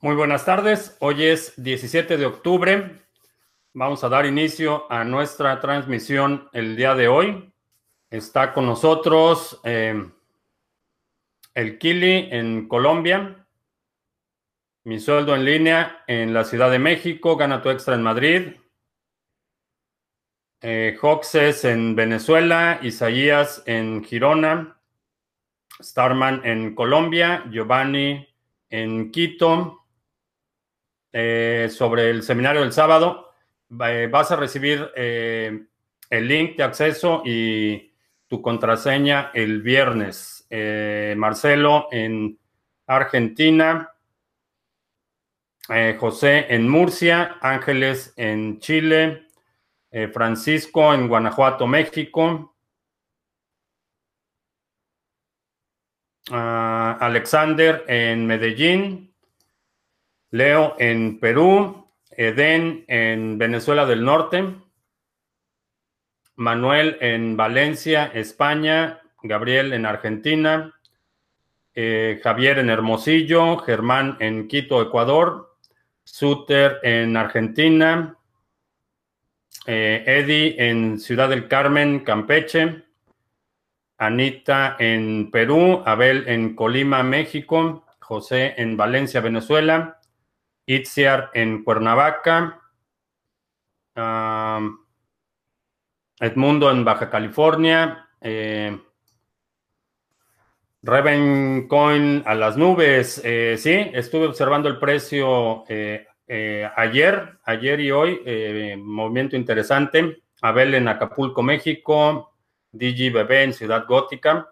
Muy buenas tardes. Hoy es 17 de octubre. Vamos a dar inicio a nuestra transmisión el día de hoy. Está con nosotros eh, el Kili en Colombia. Mi sueldo en línea en la Ciudad de México. Gana tu extra en Madrid. Eh, Hoxes en Venezuela. Isaías en Girona. Starman en Colombia. Giovanni en Quito. Eh, sobre el seminario del sábado. Eh, vas a recibir eh, el link de acceso y tu contraseña el viernes. Marcelo en Argentina. José en Murcia. Ángeles en Chile. Francisco en Guanajuato, México. Ah, Alexander en Medellín. Leo en Perú, Eden en Venezuela del Norte, Manuel en Valencia, España, Gabriel en Argentina, eh, Javier en Hermosillo, Germán en Quito, Ecuador, Suter en Argentina, eh, Eddie en Ciudad del Carmen, Campeche, Anita en Perú, Abel en Colima, México, José en Valencia, Venezuela, Itziar en Cuernavaca, Edmundo en Baja California, eh, Coin a las nubes. Eh, sí, estuve observando el precio eh, eh, ayer, ayer y hoy, movimiento interesante. Abel en Acapulco, México, DG Bebé en Ciudad Gótica,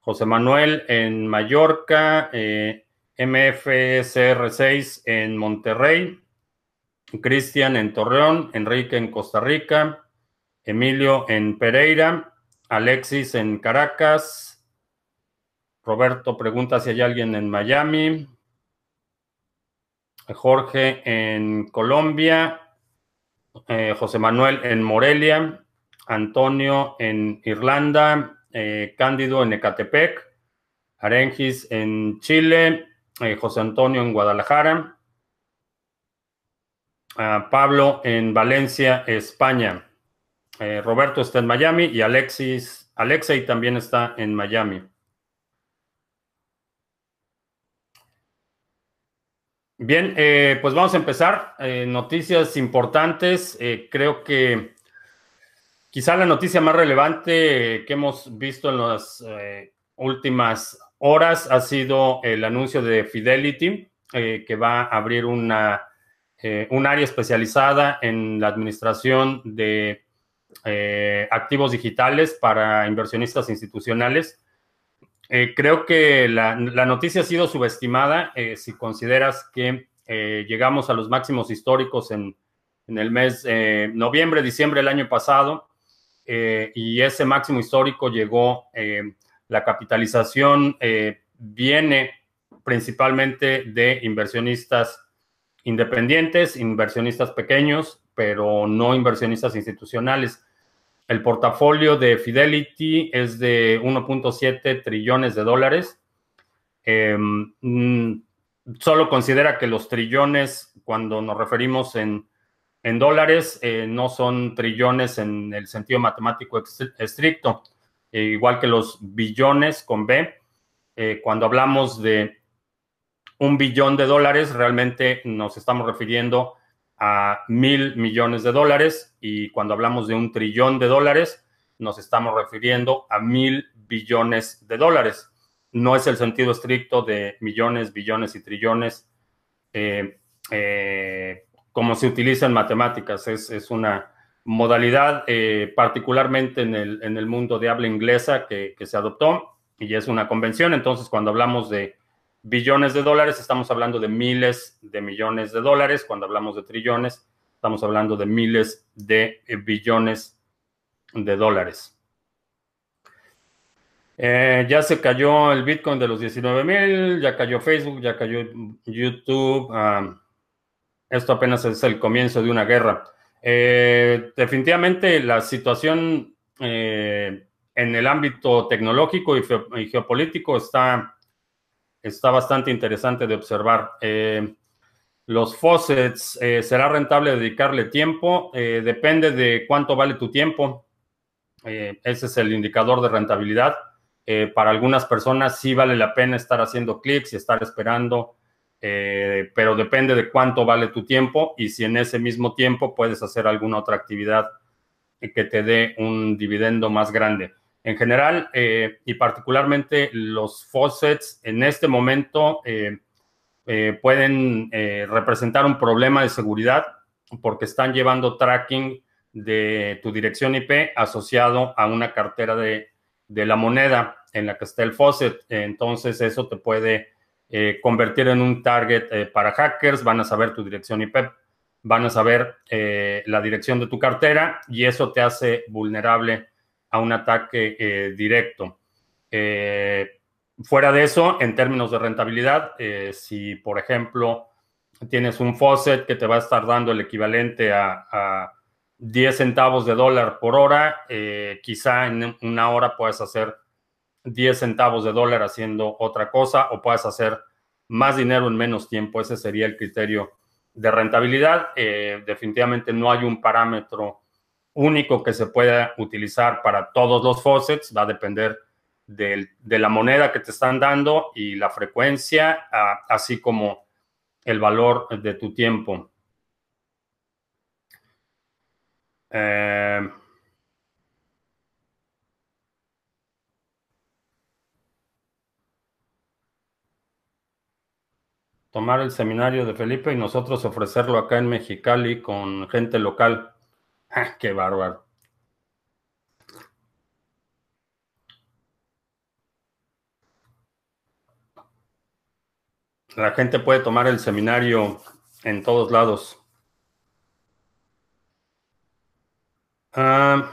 José Manuel en Mallorca, MFCR6 en Monterrey, Cristian en Torreón, Enrique en Costa Rica, Emilio en Pereira, Alexis en Caracas, Roberto pregunta si hay alguien en Miami, Jorge en Colombia, eh, José Manuel en Morelia, Antonio en Irlanda, eh, Cándido en Ecatepec, Arengis en Chile, eh, José Antonio en Guadalajara, Pablo en Valencia, España. Eh, Roberto está en Miami y Alexis, Alexei también está en Miami. Bien, eh, pues vamos a empezar. noticias importantes. creo que quizá la noticia más relevante que hemos visto en las últimas horas ha sido el anuncio de Fidelity, eh, que va a abrir una, eh, un área especializada en la administración de eh, activos digitales para inversionistas institucionales. creo que la, noticia ha sido subestimada si consideras que llegamos a los máximos históricos en, en el mes noviembre, diciembre del año pasado, y ese máximo histórico llegó la capitalización eh, viene principalmente de inversionistas independientes, inversionistas pequeños, pero no inversionistas institucionales. El portafolio de Fidelity es de 1.7 trillones de dólares. Em, mm, solo considera que los trillones, cuando nos referimos en, dólares, eh, no son trillones en el sentido matemático estricto igual que los billones con B. Eh, cuando hablamos de un billón de dólares, realmente nos estamos refiriendo a mil millones de dólares y cuando hablamos de un trillón de dólares, nos estamos refiriendo a mil billones de dólares. No es el sentido estricto de millones, billones y trillones eh, como se utiliza en matemáticas. es una modalidad, eh, particularmente en el, en el, mundo de habla inglesa que, se adoptó y es una convención. Entonces, cuando hablamos de billones de dólares, estamos hablando de miles de millones de dólares. Cuando hablamos de trillones, estamos hablando de miles de eh, billones de dólares. Eh, ya se cayó el Bitcoin de los 19 mil, ya cayó Facebook, ya cayó YouTube. Ah, esto apenas es el comienzo de una guerra. Eh, definitivamente la situación eh, en el ámbito tecnológico y, geopolítico está está bastante interesante de observar. los faucets, ¿será rentable dedicarle tiempo? depende de cuánto vale tu tiempo. ese es el indicador de rentabilidad. para algunas personas sí vale la pena estar haciendo clics y estar esperando eh, pero depende de cuánto vale tu tiempo y si en ese mismo tiempo puedes hacer alguna otra actividad que te dé un dividendo más grande. En general, eh, y particularmente los faucets en este momento eh, pueden representar un problema de seguridad porque están llevando tracking de tu dirección IP asociado a una cartera de, de la moneda en la que está el faucet. Entonces eso te puede eh, convertir en un target eh, para hackers, van a saber tu dirección IP, van a saber eh, la dirección de tu cartera y eso te hace vulnerable a un ataque directo. fuera de eso, en términos de rentabilidad, si por ejemplo tienes un faucet que te va a estar dando el equivalente a, a 10 centavos de dólar por hora, quizá en una hora puedes hacer 10 centavos de dólar haciendo otra cosa o puedes hacer más dinero en menos tiempo. Ese sería el criterio de rentabilidad. Eh, definitivamente no hay un parámetro único que se pueda utilizar para todos los faucets. Va a depender de la moneda que te están dando y la frecuencia, así como el valor de tu tiempo. Eh, tomar el seminario de Felipe y nosotros ofrecerlo acá en Mexicali con gente local. Ah, ¡Qué bárbaro! La gente puede tomar el seminario en todos lados. Ah,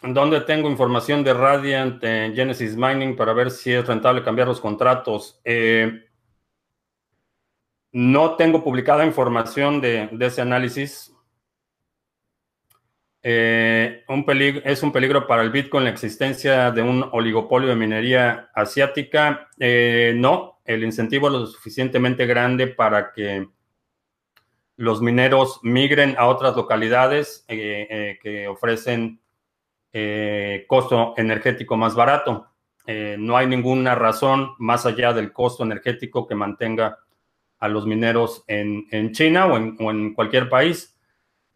¿Dónde tengo información de Radiant en Genesis Mining para ver si es rentable cambiar los contratos? Eh, no tengo publicada información de, ese análisis. Eh, es un peligro para el Bitcoin la existencia de un oligopolio de minería asiática. Eh, no, el incentivo es lo suficientemente grande para que los mineros migren a otras localidades eh, que ofrecen costo energético más barato. no hay ninguna razón más allá del costo energético que mantenga a los mineros en, China o en, cualquier país.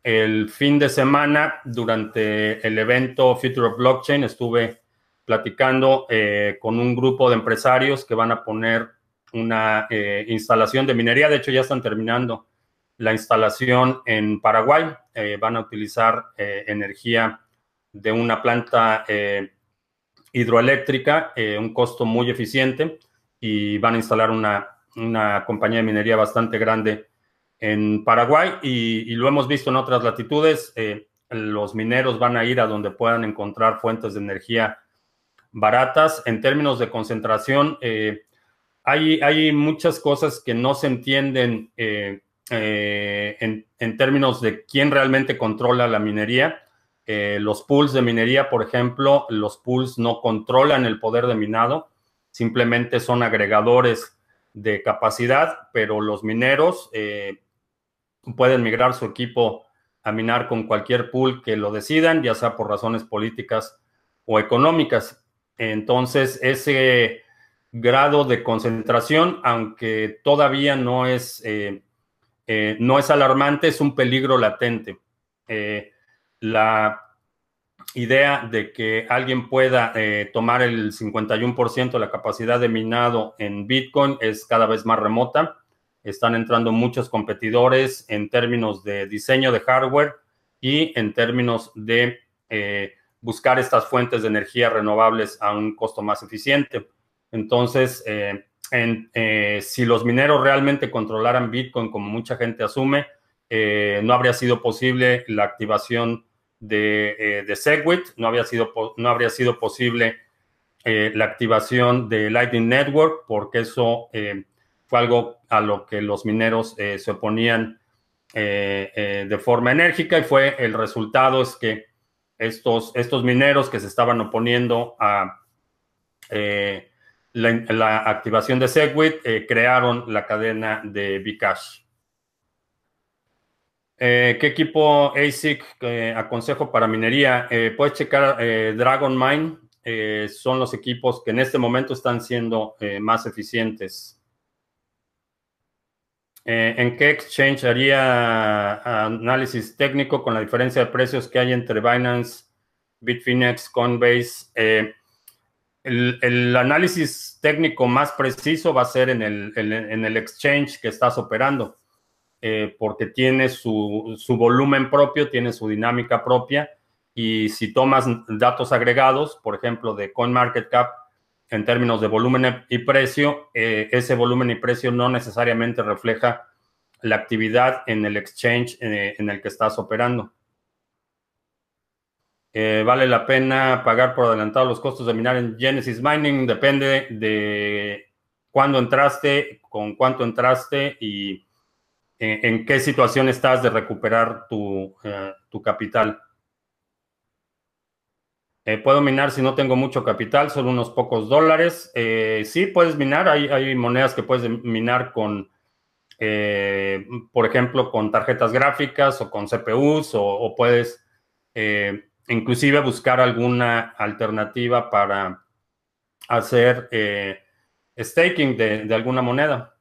El fin de semana, durante el evento Future of Blockchain, estuve platicando eh, con un grupo de empresarios que van a poner una eh, instalación de minería. De hecho, ya están terminando la instalación en Paraguay. Eh, van a utilizar energía de una planta hidroeléctrica, un costo muy eficiente, y van a instalar una una compañía de minería bastante grande en Paraguay y, lo hemos visto en otras latitudes. Eh, los mineros van a ir a donde puedan encontrar fuentes de energía baratas. En términos de concentración, eh, hay, hay, muchas cosas que no se entienden eh, en, en, términos de quién realmente controla la minería. los pools de minería, por ejemplo, los pools no controlan el poder de minado, simplemente son agregadores de capacidad, pero los mineros eh, pueden migrar su equipo a minar con cualquier pool que lo decidan, ya sea por razones políticas o económicas. Entonces, ese grado de concentración, aunque todavía no es, eh, eh, no es alarmante, es un peligro latente. la idea de que alguien pueda eh, tomar el 51% de la capacidad de minado en Bitcoin es cada vez más remota. Están entrando muchos competidores en términos de diseño de hardware y en términos de eh, buscar estas fuentes de energía renovables a un costo más eficiente. Entonces, eh, si los mineros realmente controlaran Bitcoin, como mucha gente asume, no habría sido posible la activación de, eh, de Segwit, no, había sido, no habría sido posible eh, la activación de Lightning Network, porque eso eh, fue algo a lo que los mineros se oponían de forma enérgica y fue el resultado es que estos, estos mineros que se estaban oponiendo a, la, activación de Segwit, crearon la cadena de Bcash. ¿Qué equipo ASIC aconsejo para minería? puedes checar Dragon Mine. son los equipos que en este momento están siendo más eficientes. Eh, ¿En qué exchange haría análisis técnico con la diferencia de precios que hay entre Binance, Bitfinex, Coinbase? Eh, el, análisis técnico más preciso va a ser en el, exchange que estás operando, eh, porque tiene su, volumen propio, tiene su dinámica propia, y si tomas datos agregados, por ejemplo, de CoinMarketCap, en términos de volumen y precio, eh, ese volumen y precio no necesariamente refleja la actividad en el exchange eh, en el que estás operando. ¿Vale la pena pagar por adelantado los costos de minar en Genesis Mining? Depende de cuándo entraste, con cuánto entraste y en, qué situación estás de recuperar tu, tu capital. Eh, puedo minar si no tengo mucho capital, solo unos pocos dólares. Eh, sí, puedes minar. Hay, monedas que puedes minar con, eh, por ejemplo, con tarjetas gráficas o con CPUs o, puedes inclusive buscar alguna alternativa para hacer staking de, de alguna moneda.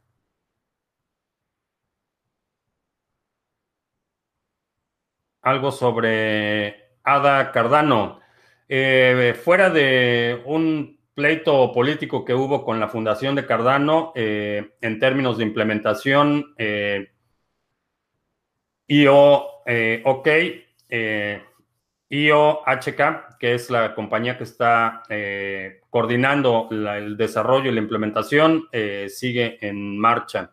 Algo sobre Ada Cardano. Eh, fuera de un pleito político que hubo con la fundación de Cardano, eh, en términos de implementación, eh, IO, OK, IO HK, que es la compañía que está coordinando el desarrollo y la implementación, sigue en marcha.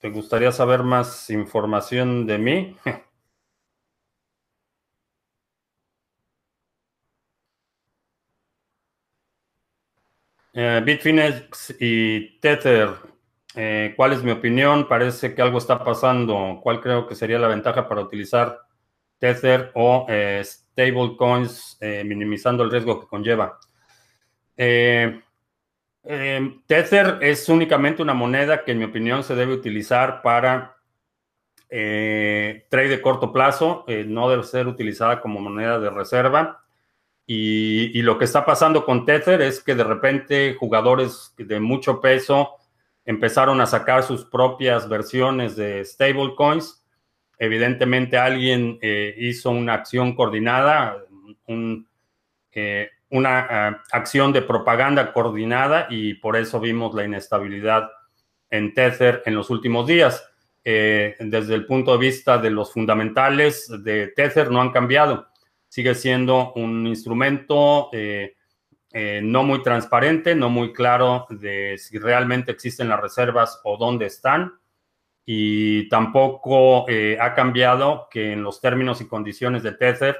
¿Te gustaría saber más información de mí? Eh, Bitfinex y Tether, eh, ¿cuál es mi opinión? Parece que algo está pasando. ¿Cuál creo que sería la ventaja para utilizar Tether o eh, stablecoins, minimizando el riesgo que conlleva? Em, Tether es únicamente una moneda que en mi opinión se debe utilizar para eh, trade de corto plazo, eh, no debe ser utilizada como moneda de reserva. Y, lo que está pasando con Tether es que de repente jugadores de mucho peso empezaron a sacar sus propias versiones de stablecoins. Evidentemente alguien eh, hizo una acción coordinada, un, una eh, acción de propaganda coordinada y por eso vimos la inestabilidad en Tether en los últimos días. Eh, desde el punto de vista de los fundamentales de Tether no han cambiado. Sigue siendo un instrumento eh, no muy transparente, no muy claro de si realmente existen las reservas o dónde están. Y tampoco ha cambiado que en los términos y condiciones de Tether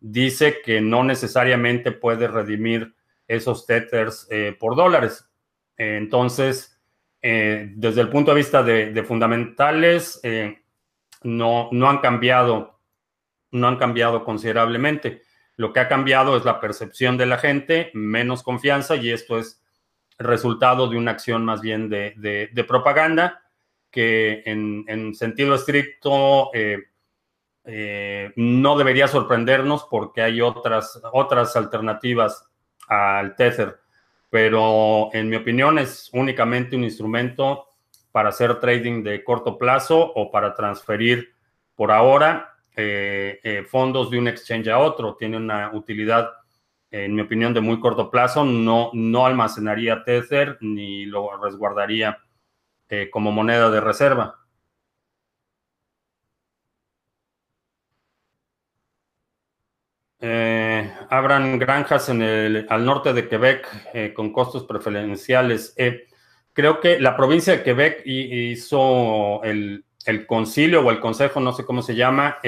dice que no necesariamente puede redimir esos tethers eh, por dólares. entonces, eh, desde el punto de vista de, fundamentales, eh, no, no han cambiado, no han cambiado considerablemente. Lo que ha cambiado es la percepción de la gente, menos confianza, y esto es resultado de una acción más bien de, propaganda que en, en sentido estricto no debería sorprendernos porque hay otras, otras alternativas al Tether, pero en mi opinión es únicamente un instrumento para hacer trading de corto plazo o para transferir por ahora eh, eh, fondos de un exchange a otro. Tiene una utilidad, en mi opinión, de muy corto plazo. No, no almacenaría Tether ni lo resguardaría como moneda de reserva. Eh, abran granjas en el, al norte de Quebec eh, con costos preferenciales. Eh, creo que la provincia de Quebec hizo el, concilio o el consejo, no sé cómo se llama,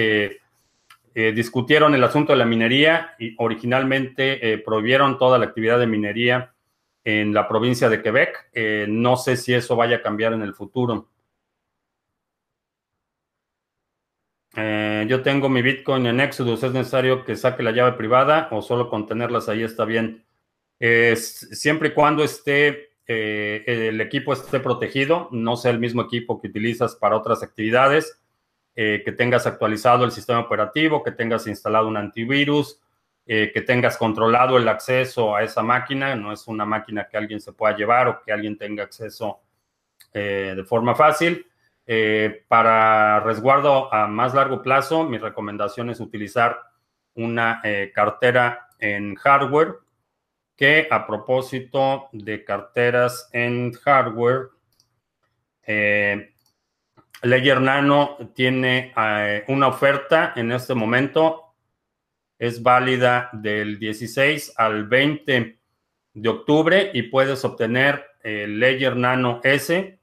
discutieron el asunto de la minería y originalmente prohibieron toda la actividad de minería en la provincia de Quebec. no sé si eso vaya a cambiar en el futuro. Yo tengo mi Bitcoin en Exodus. ¿Es necesario que saque la llave privada o solo con tenerlas ahí está bien? siempre y cuando esté el equipo esté protegido, no sea el mismo equipo que utilizas para otras actividades, eh, que tengas actualizado el sistema operativo, que tengas instalado un antivirus, eh, que tengas controlado el acceso a esa máquina. No es una máquina que alguien se pueda llevar o que alguien tenga acceso eh, de forma fácil. Para resguardo a más largo plazo, mi recomendación es utilizar una cartera en hardware que a propósito de carteras en hardware, Ledger Nano tiene eh, una oferta en este momento. Es válida del 16 al 20 de octubre y puedes obtener el Ledger Nano S,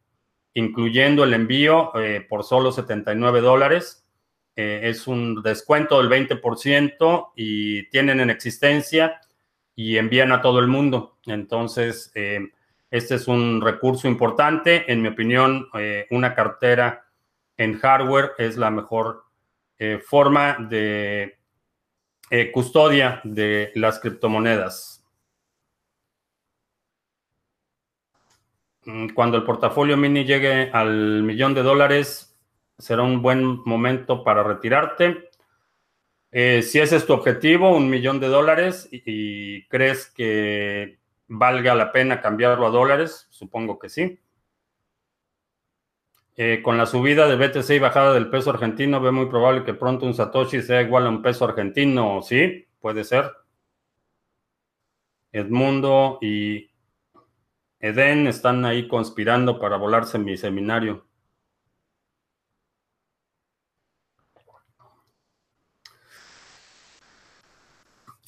incluyendo el envío eh, por solo 79 dólares. Eh, es un descuento del 20% y tienen en existencia y envían a todo el mundo. Entonces, este es un recurso importante. En mi opinión, una cartera en hardware es la mejor eh, forma de eh, custodia de las criptomonedas. Mm, cuando el portafolio mini llegue al millón de dólares, será un buen momento para retirarte. Eh, si ese es tu objetivo, un millón de dólares, y crees que valga la pena cambiarlo a dólares, supongo que sí. Eh, con la subida de BTC y bajada del peso argentino, ve muy probable que pronto un Satoshi sea igual a un peso argentino. Sí, puede ser. Edmundo y Eden están ahí conspirando para volarse mi seminario.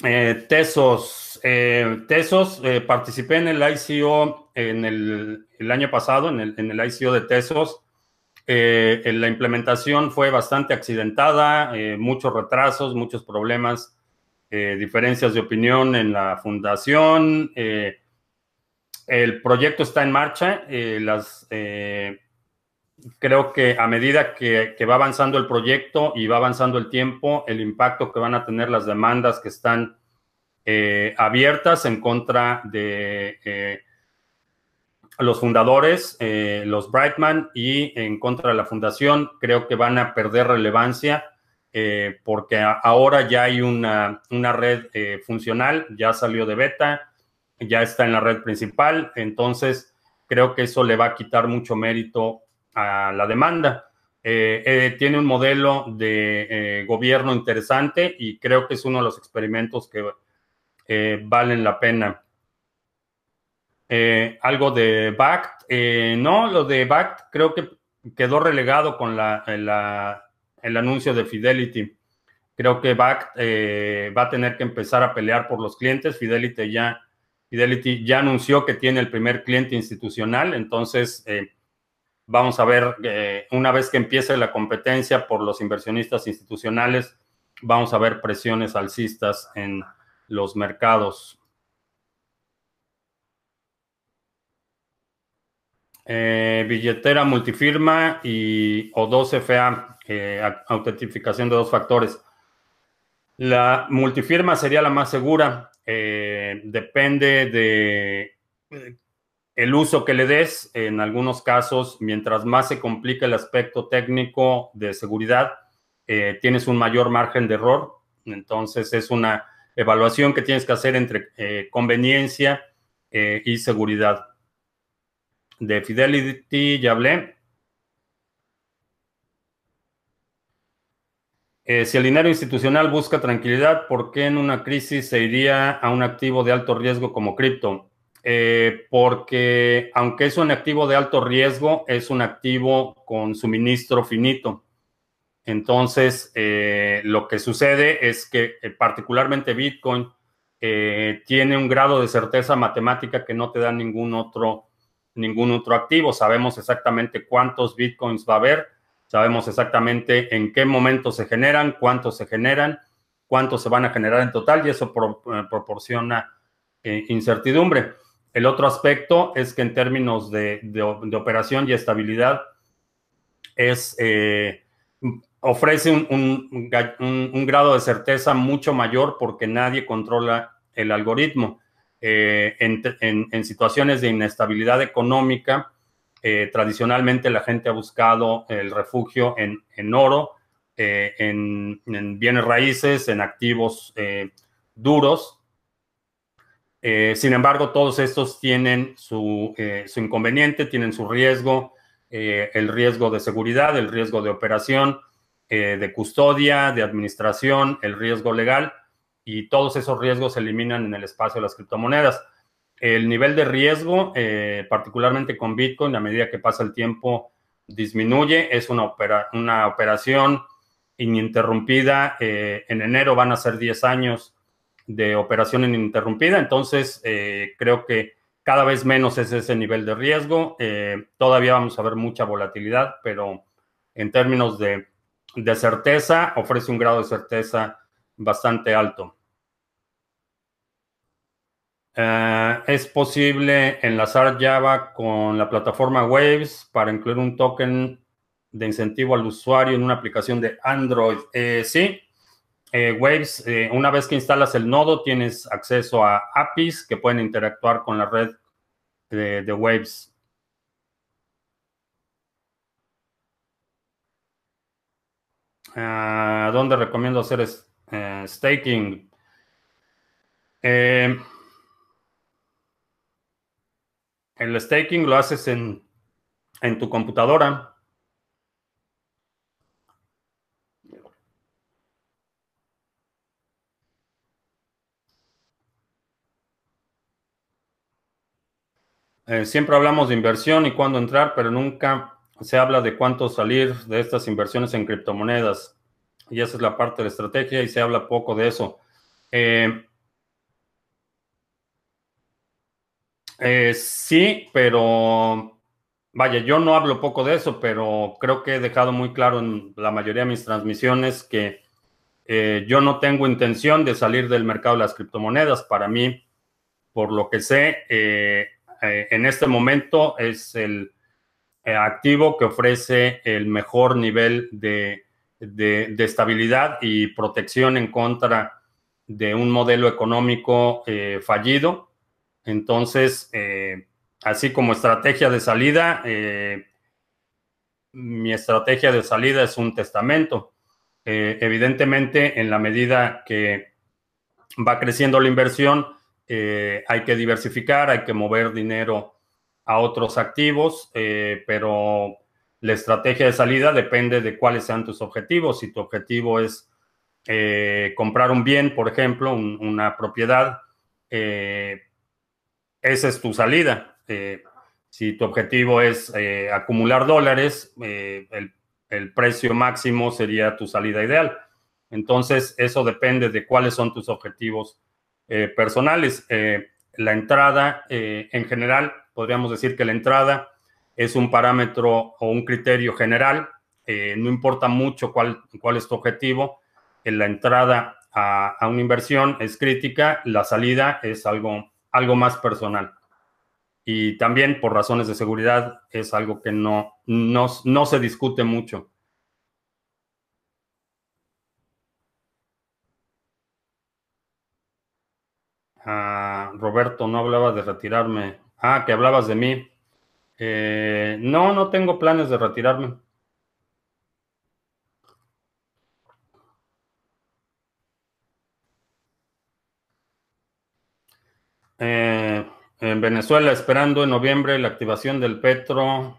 Eh, Tesos, eh, Tesos, participé en el ICO en el, año pasado, en el, en ICO de Tesos. Eh, la implementación fue bastante accidentada, eh, muchos retrasos, muchos problemas, eh, diferencias de opinión en la fundación. El proyecto está en marcha. las, creo que a medida que, va avanzando el proyecto y va avanzando el tiempo, el impacto que van a tener las demandas que están abiertas en contra de los fundadores, eh, los Brightman y en contra de la fundación, creo que van a perder relevancia eh, porque ahora ya hay una, red eh, funcional, ya salió de beta, ya está en la red principal, entonces creo que eso le va a quitar mucho mérito a la demanda. tiene un modelo de gobierno interesante y creo que es uno de los experimentos que valen la pena. Eh, algo de BACT. Eh, no, lo de BACT creo que quedó relegado con la, el anuncio de Fidelity. Creo que BACT eh, va a tener que empezar a pelear por los clientes. Fidelity ya, Fidelity ya anunció que tiene el primer cliente institucional, entonces vamos a ver, una vez que empiece la competencia por los inversionistas institucionales, vamos a ver presiones alcistas en los mercados. Eh, billetera multifirma y o 2FA, eh, autentificación de dos factores. La multifirma sería la más segura. Eh, depende de el uso que le des. En algunos casos, mientras más se complica el aspecto técnico de seguridad, tienes un mayor margen de error. Entonces es una evaluación que tienes que hacer entre conveniencia y seguridad. De Fidelity ya hablé. Eh, si el dinero institucional busca tranquilidad, ¿por qué en una crisis se iría a un activo de alto riesgo como cripto? Eh, porque aunque es un activo de alto riesgo, es un activo con suministro finito. Entonces, eh, lo que sucede es que particularmente Bitcoin tiene un grado de certeza matemática que no te da ningún otro ningún otro activo. Sabemos exactamente cuántos bitcoins va a haber, sabemos exactamente en qué momento se generan, cuántos se generan, cuántos se van a generar en total y eso eh, proporciona eh, incertidumbre. el otro aspecto es que en términos de, operación y estabilidad, es, eh, ofrece un, grado de certeza mucho mayor porque nadie controla el algoritmo. Eh, en, situaciones de inestabilidad económica, eh, tradicionalmente la gente ha buscado el refugio en, oro, en, bienes raíces, en activos duros, eh, sin embargo, todos estos tienen su, eh, inconveniente, tienen su riesgo, eh, el riesgo de seguridad, el riesgo de operación, de custodia, de administración, el riesgo legal, y todos esos riesgos se eliminan en el espacio de las criptomonedas. El nivel de riesgo, particularmente con Bitcoin, a medida que pasa el tiempo, disminuye. Es una, una operación ininterrumpida. en enero van a ser 10 años de operación ininterrumpida. Entonces, eh, creo que cada vez menos es ese nivel de riesgo. Eh, todavía vamos a ver mucha volatilidad, pero en términos de, certeza, ofrece un grado de certeza bastante alto. Eh, es posible enlazar Java con la plataforma Waves para incluir un token de incentivo al usuario en una aplicación de Android. sí, eh, Waves, eh, una vez que instalas el nodo, tienes acceso a APIs que pueden interactuar con la red de, Waves. ¿Dónde recomiendo hacer eh, staking? El staking lo haces en, en tu computadora. Eh, siempre hablamos de inversión y cuándo entrar, pero nunca se habla de cuánto salir de estas inversiones en criptomonedas. Y esa es la parte de la estrategia y se habla poco de eso. Eh, eh, sí, pero vaya, yo no hablo poco de eso, pero creo que he dejado muy claro en la mayoría de mis transmisiones que yo no tengo intención de salir del mercado de las criptomonedas. Para mí, por lo que sé, eh, en este momento es el eh, activo que ofrece el mejor nivel de, estabilidad y protección en contra de un modelo económico eh, fallido. Entonces, así como estrategia de salida, mi estrategia de salida es un testamento. evidentemente, en la medida que va creciendo la inversión, eh, hay que diversificar, hay que mover dinero a otros activos, eh, pero la estrategia de salida depende de cuáles sean tus objetivos. Si tu objetivo es eh, comprar un bien, por ejemplo, una propiedad, esa es tu salida. si tu objetivo es acumular dólares, el, el precio máximo sería tu salida ideal. Entonces, eso depende de cuáles son tus objetivos eh, personales. Eh, la entrada, eh, en general, podríamos decir que la entrada es un parámetro o un criterio general. no importa mucho cuál, cuál es tu objetivo. En la entrada a, una inversión es crítica, la salida es algo, algo más personal. Y también por razones de seguridad es algo que no, no, no se discute mucho. Ah, Roberto, no hablaba de retirarme. Ah, que hablabas de mí. Eh, no, no tengo planes de retirarme. Eh, en Venezuela, esperando en noviembre la activación del Petro,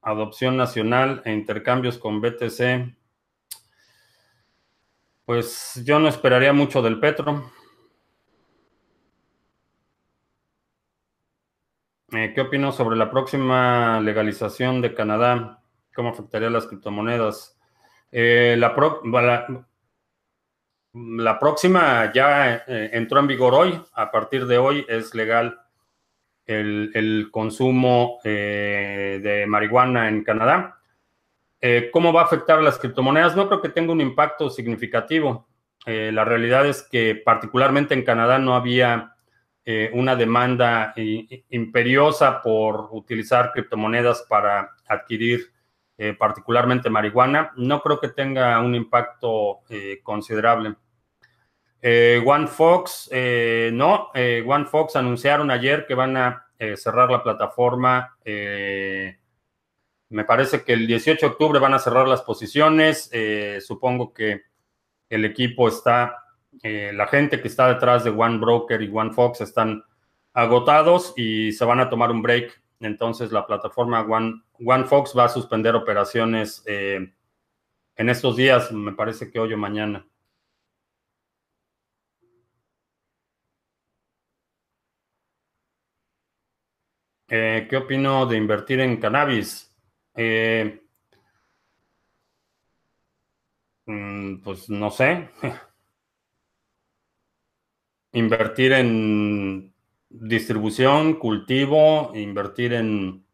adopción nacional e intercambios con BTC. Pues yo no esperaría mucho del Petro. Eh, ¿Qué opino sobre la próxima legalización de Canadá? ¿Cómo afectaría las criptomonedas? Eh, la, la, próxima ya eh, entró en vigor hoy. A partir de hoy es legal el, consumo de marihuana en Canadá. ¿Cómo va a afectar a las criptomonedas? No creo que tenga un impacto significativo. la realidad es que particularmente en Canadá no había una demanda imperiosa por utilizar criptomonedas para adquirir particularmente marihuana, no creo que tenga un impacto considerable. One Fox, no, One Fox anunciaron ayer que van a cerrar la plataforma me parece que el 18 de octubre van a cerrar las posiciones. Eh, supongo que el equipo está, eh, la gente que está detrás de One Broker y One Fox están agotados y se van a tomar un break. Entonces la plataforma One, One Fox va a suspender operaciones eh, en estos días, me parece que hoy o mañana. ¿Qué opino de invertir en cannabis? Eh, mm, pues no sé. Invertir en distribución, cultivo, invertir en...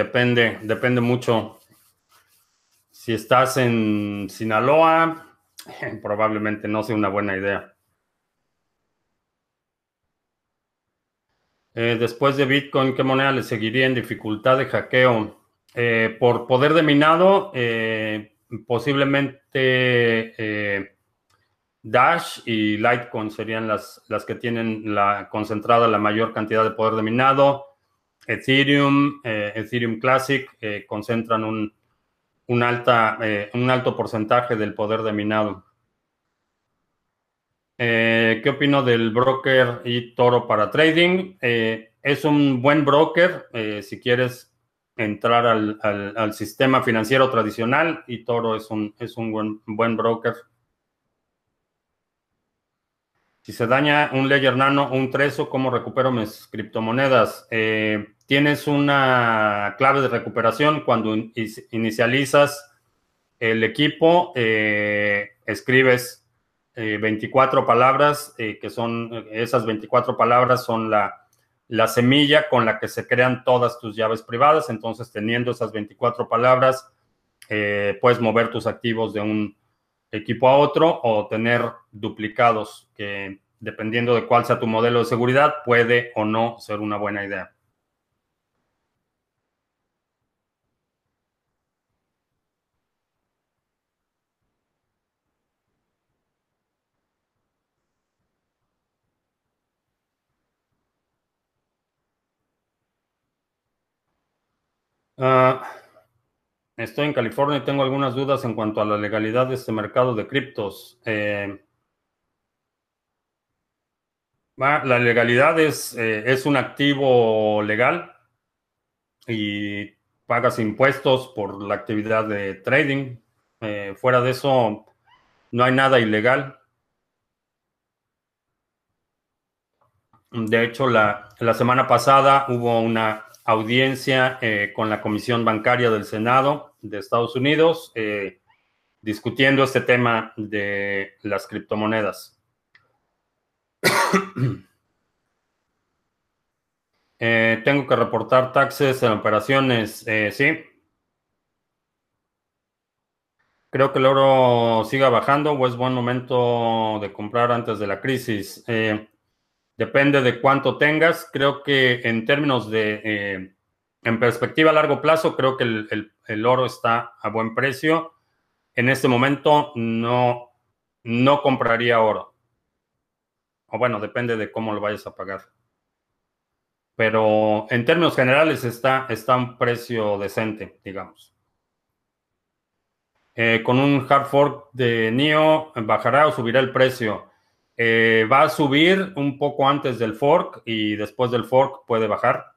Depende, depende mucho. Si estás en Sinaloa, probablemente no sea una buena idea. Eh, después de Bitcoin, ¿qué moneda le seguiría en dificultad de hackeo? Eh, por poder de minado, eh, posiblemente Dash y Litecoin serían las, las que tienen la, concentrada la mayor cantidad de poder de minado. Ethereum, Ethereum Classic concentran un, un, alta, un alto porcentaje del poder de minado. Eh, ¿Qué opino del broker y Toro para trading? Eh, es un buen broker eh, si quieres entrar al, sistema financiero tradicional y Toro es un, es un buen, buen broker. Si se daña un Ledger Nano o un Treso, ¿cómo recupero mis criptomonedas? tienes una clave de recuperación cuando inicializas el equipo, escribes 24 eh, palabras, eh, que son, esas 24 palabras son la, la, semilla con la que se crean todas tus llaves privadas. Entonces, teniendo esas 24 palabras, eh, puedes mover tus activos de un equipo a otro o tener duplicados, que dependiendo de cuál sea tu modelo de seguridad, puede o no ser una buena idea. Ah, estoy en California y tengo algunas dudas en cuanto a la legalidad de este mercado de criptos. Eh, la legalidad es, eh, es un activo legal y pagas impuestos por la actividad de trading. Eh, fuera de eso, no hay nada ilegal. De hecho, la, la semana pasada hubo una audiencia eh, con la Comisión Bancaria del Senado de Estados Unidos eh, discutiendo este tema de las criptomonedas. Eh, tengo que reportar taxes en operaciones, sí. Creo que el oro siga bajando o es buen momento de comprar antes de la crisis. Depende de cuánto tengas. Creo que en términos de, eh, en perspectiva a largo plazo, creo que el, oro está a buen precio. En este momento no, no compraría oro. O bueno, depende de cómo lo vayas a pagar. Pero en términos generales está, está a un precio decente, digamos. Eh, con un hard fork de NIO, ¿bajará o subirá el precio? Eh, va a subir un poco antes del fork y después del fork puede bajar.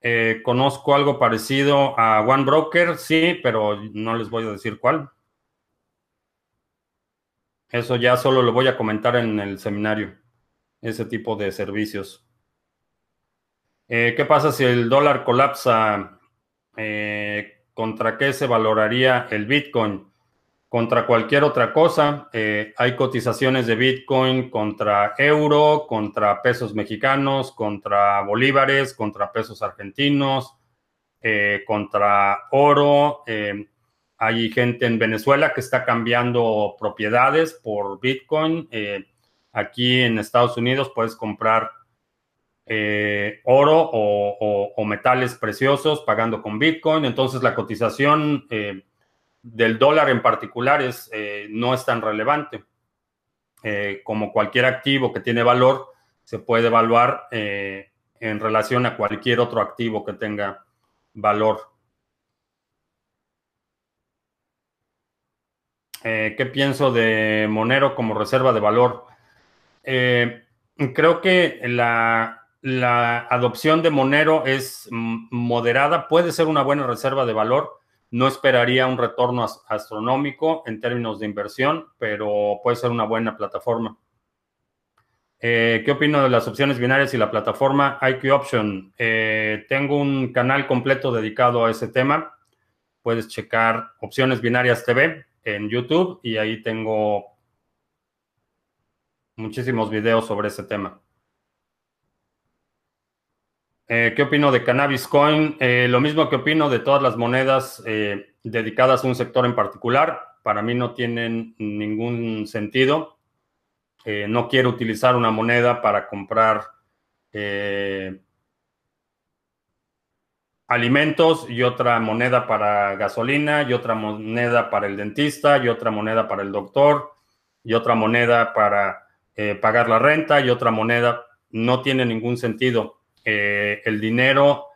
Eh, conozco algo parecido a One Broker, sí, pero no les voy a decir cuál. Eso ya solo lo voy a comentar en el seminario, ese tipo de servicios. Eh, ¿Qué pasa si el dólar colapsa? ¿Contra qué se valoraría el Bitcoin? Contra cualquier otra cosa. Eh, hay cotizaciones de Bitcoin contra euro, contra pesos mexicanos, contra bolívares, contra pesos argentinos, eh, contra oro. Eh, Hay gente en Venezuela que está cambiando propiedades por Bitcoin. Aquí en Estados Unidos puedes comprar oro o, metales preciosos pagando con Bitcoin. Entonces la cotización del dólar en particular es, no es tan relevante. como cualquier activo que tiene valor, se puede evaluar en relación a cualquier otro activo que tenga valor. Eh, ¿Qué pienso de Monero como reserva de valor? Eh, creo que la, adopción de Monero es moderada, puede ser una buena reserva de valor. No esperaría un retorno astronómico en términos de inversión, pero puede ser una buena plataforma. Eh, ¿Qué opino de las opciones binarias y la plataforma IQ Option? tengo un canal completo dedicado a ese tema. Puedes checar Opciones Binarias TV en YouTube y ahí tengo muchísimos videos sobre ese tema. Eh, ¿Qué opino de Cannabis Coin? Eh, lo mismo que opino de todas las monedas eh, dedicadas a un sector en particular. Para mí no tienen ningún sentido. no quiero utilizar una moneda para comprar alimentos y otra moneda para gasolina y otra moneda para el dentista y otra moneda para el doctor y otra moneda para pagar la renta y otra moneda. No tiene ningún sentido. Eh, el dinero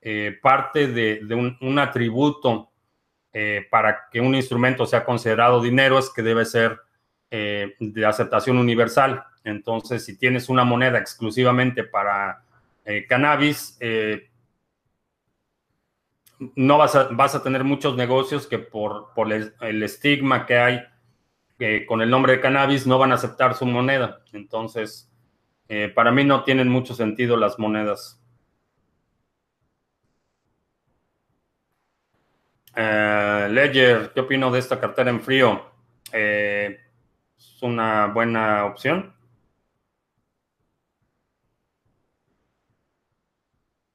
eh, parte de, un, atributo para que un instrumento sea considerado dinero es que debe ser de aceptación universal. Entonces, si tienes una moneda exclusivamente para cannabis, no vas a, vas a tener muchos negocios que por, el, estigma que hay con el nombre de cannabis no van a aceptar su moneda. Entonces, eh, para mí no tienen mucho sentido las monedas. Eh, Ledger, ¿qué opino de esta cartera en frío? Eh, es una buena opción.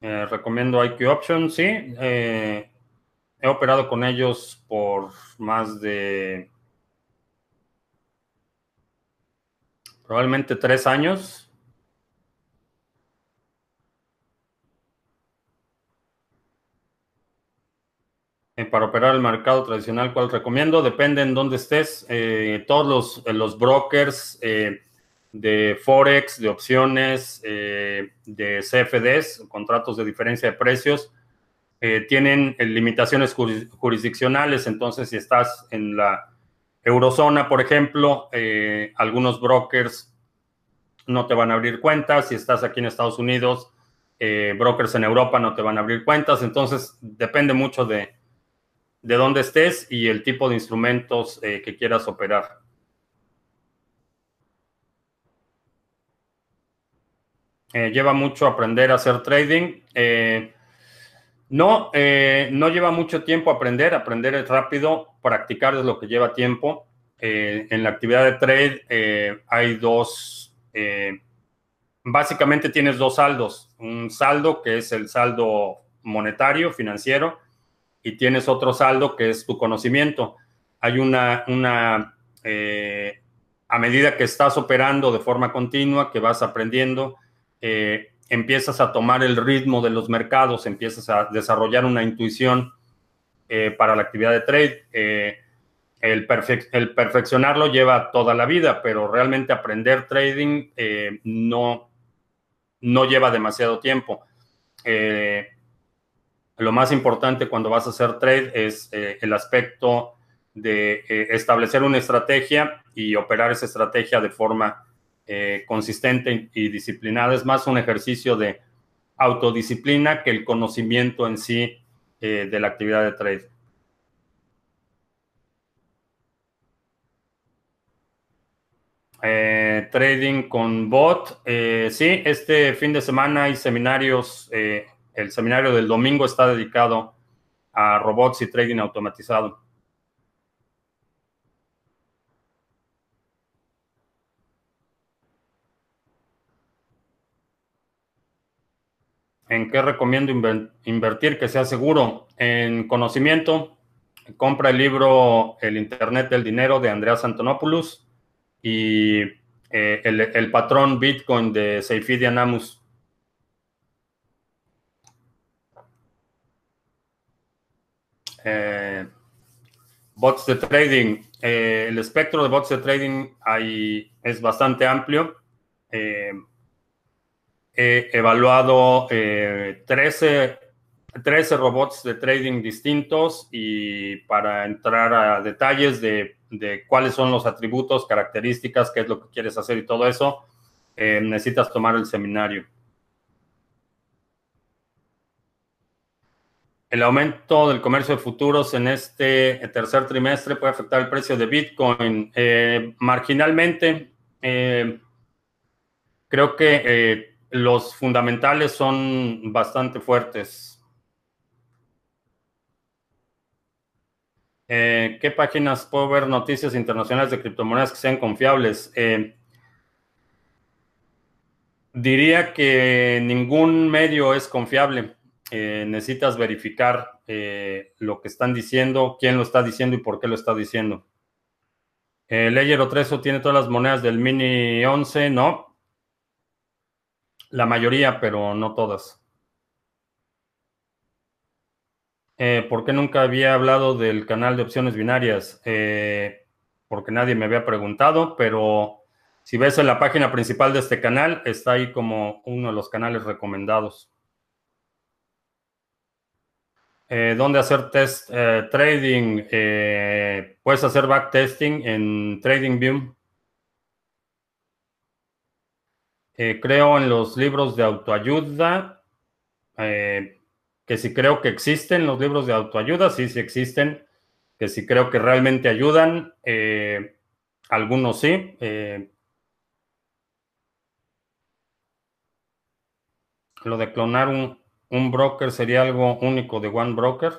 Eh, recomiendo IQ Option, sí. He operado con ellos por más de probablemente tres años. Eh, para operar el mercado tradicional, ¿cuál recomiendo? Depende en dónde estés. todos los, los brokers de Forex, de opciones, eh, de CFDs, contratos de diferencia de precios, eh, tienen eh, limitaciones jurisdiccionales. Entonces, si estás en la eurozona, por ejemplo, algunos brokers no te van a abrir cuentas. Si estás aquí en Estados Unidos, brokers en Europa no te van a abrir cuentas. Entonces, depende mucho de, de dónde estés y el tipo de instrumentos que quieras operar. Eh, lleva mucho aprender a hacer trading. Eh, no, eh, no lleva mucho tiempo aprender. Aprender es rápido, practicar es lo que lleva tiempo. en la actividad de trade hay dos, básicamente tienes dos saldos. Un saldo que es el saldo monetario, financiero, y tienes otro saldo que es tu conocimiento. Hay una, una a medida que estás operando de forma continua, que vas aprendiendo, eh, empiezas a tomar el ritmo de los mercados, empiezas a desarrollar una intuición eh, para la actividad de trade. Eh, el, el, perfeccionarlo lleva toda la vida, pero realmente aprender trading no, no lleva demasiado tiempo. Lo más importante cuando vas a hacer trade es el aspecto de establecer una estrategia y operar esa estrategia de forma eh, consistente y disciplinada. Es más un ejercicio de autodisciplina que el conocimiento en sí eh, de la actividad de trade. Eh, trading con bot. sí, este fin de semana hay seminarios. El seminario del domingo está dedicado a robots y trading automatizado. ¿En qué recomiendo invertir que sea seguro? En conocimiento, compra el libro El Internet del Dinero de Andreas Antonopoulos y eh, el, patrón Bitcoin de Seifidian Amus. Eh, bots de trading. Eh, el espectro de bots de trading ahí es bastante amplio. he evaluado 13 13 robots de trading distintos y para entrar a detalles de, cuáles son los atributos, características, qué es lo que quieres hacer y todo eso, eh, necesitas tomar el seminario. El aumento del comercio de futuros en este tercer trimestre puede afectar el precio de Bitcoin. Eh, marginalmente, eh, creo que los fundamentales son bastante fuertes. Eh, ¿Qué páginas puedo ver noticias internacionales de criptomonedas que sean confiables? Eh, diría que ningún medio es confiable. Eh, necesitas verificar lo que están diciendo, quién lo está diciendo y por qué lo está diciendo. Ledger o Treso tiene todas las monedas del Mini 11, no. La mayoría, pero no todas. Eh, ¿Por qué nunca había hablado del canal de opciones binarias? Eh, porque nadie me había preguntado, pero si ves en la página principal de este canal, está ahí como uno de los canales recomendados. Eh, ¿Dónde hacer test trading? puedes hacer backtesting en TradingView. creo en los libros de autoayuda que si creo que existen los libros de autoayuda, sí, sí existen, que si creo que realmente ayudan, eh, algunos sí. Eh, lo de clonar un, broker sería algo único de One Broker.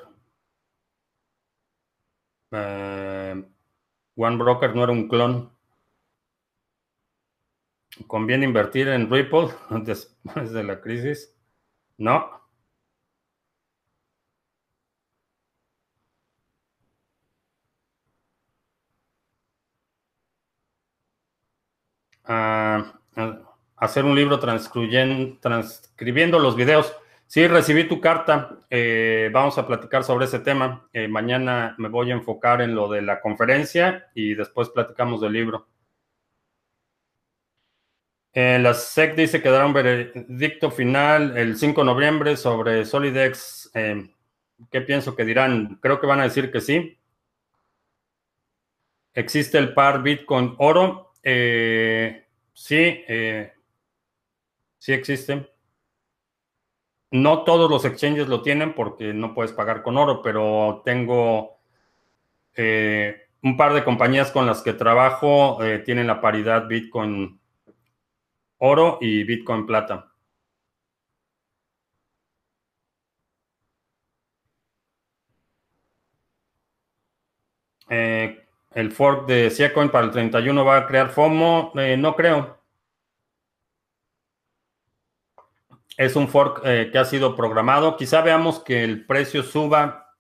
Eh, One Broker no era un clon. ¿Conviene invertir en Ripple después de la crisis? No. hacer un libro transcribiendo los videos. Sí, recibí tu carta. Eh, vamos a platicar sobre ese tema. Eh, mañana me voy a enfocar en lo de la conferencia y después platicamos del libro. Eh, la SEC dice que dará un veredicto final el 5 de noviembre sobre Solidex. ¿Qué pienso que dirán? Creo que van a decir que sí. Existe el par Bitcoin oro sí, sí existe. No todos los exchanges lo tienen porque no puedes pagar con oro, pero tengo eh, un par de compañías con las que trabajo, tienen la paridad Bitcoin oro y Bitcoin plata. Eh, el fork de Siacoin para el 31 va a crear FOMO. Eh, no creo. Es un fork eh, que ha sido programado. Quizá veamos que el precio suba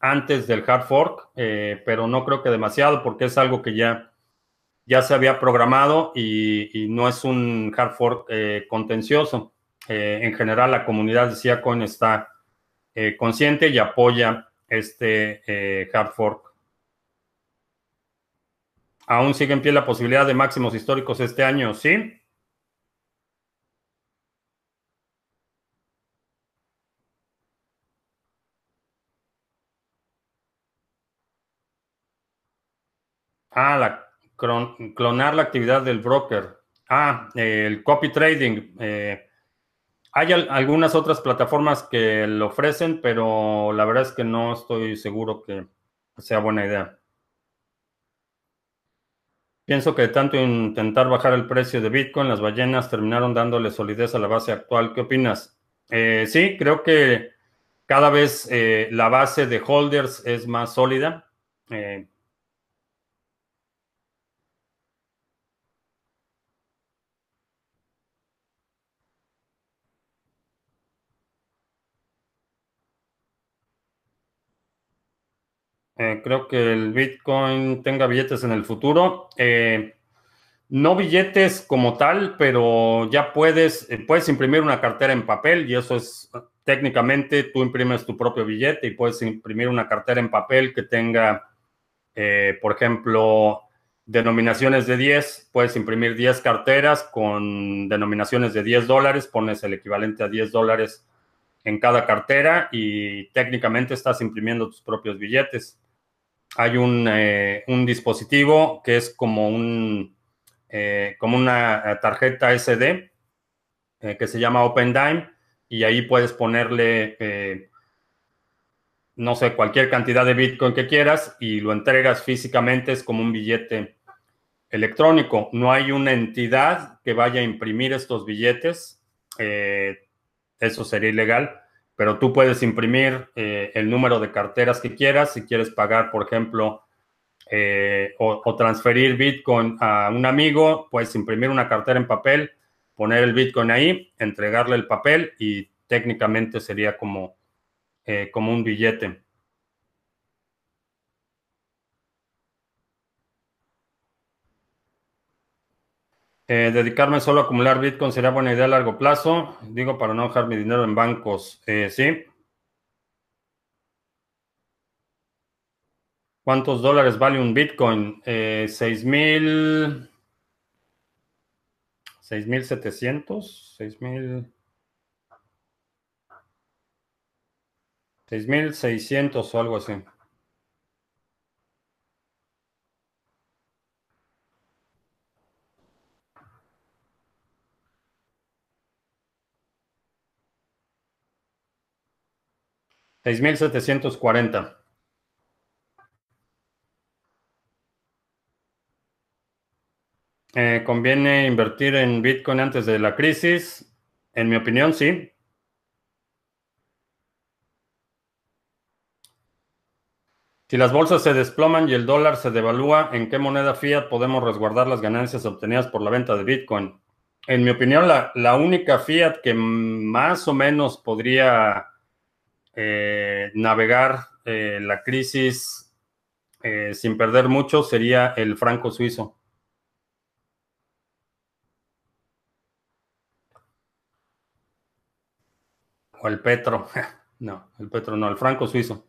antes del hard fork, eh, pero no creo que demasiado porque es algo que ya, ya se había programado y, no es un hard fork contencioso. en general, la comunidad de Siacoin está consciente y apoya este hard fork. ¿Aún sigue en pie la posibilidad de máximos históricos este año? Sí. Ah, clonar la actividad del broker. Ah, el copy trading. Eh, hay algunas otras plataformas que lo ofrecen, pero la verdad es que no estoy seguro que sea buena idea. Pienso que tanto intentar bajar el precio de Bitcoin, las ballenas terminaron dándole solidez a la base actual. ¿Qué opinas? Eh, sí, creo que cada vez eh, la base de holders es más sólida. Eh, creo que el Bitcoin tenga billetes en el futuro. Eh, no billetes como tal, pero ya puedes, eh, puedes imprimir una cartera en papel y eso es técnicamente tú imprimes tu propio billete y puedes imprimir una cartera en papel que tenga, por ejemplo, denominaciones de 10. Puedes imprimir 10 carteras con denominaciones de 10 dólares, pones el equivalente a 10 dólares en cada cartera y técnicamente estás imprimiendo tus propios billetes hay eh, un, dispositivo que es como, un, eh, como una tarjeta SD eh, que se llama OpenDime y ahí puedes ponerle, no sé, cualquier cantidad de Bitcoin que quieras y lo entregas físicamente, es como un billete electrónico. No hay una entidad que vaya a imprimir estos billetes, eso sería ilegal pero tú puedes imprimir eh, el número de carteras que quieras. Si quieres pagar, por ejemplo, eh, o, transferir Bitcoin a un amigo, puedes imprimir una cartera en papel, poner el Bitcoin ahí, entregarle el papel y técnicamente sería como, eh, como un billete. Eh, dedicarme solo a acumular Bitcoin sería buena idea a largo plazo. Digo, para no dejar mi dinero en bancos. Eh, sí. ¿Cuántos dólares vale un Bitcoin? Eh, ¿Seis mil... ¿Seis mil setecientos? ¿Seis mil... ¿Seis mil seiscientos o algo así? 6.740. Eh, ¿Conviene invertir en Bitcoin antes de la crisis? En mi opinión, sí. Si las bolsas se desploman y el dólar se devalúa, ¿en qué moneda fiat podemos resguardar las ganancias obtenidas por la venta de Bitcoin? En mi opinión, la, la única fiat que más o menos podría eh, navegar eh, la crisis eh, sin perder mucho sería el franco suizo. O el petro. No, el petro no, el franco suizo.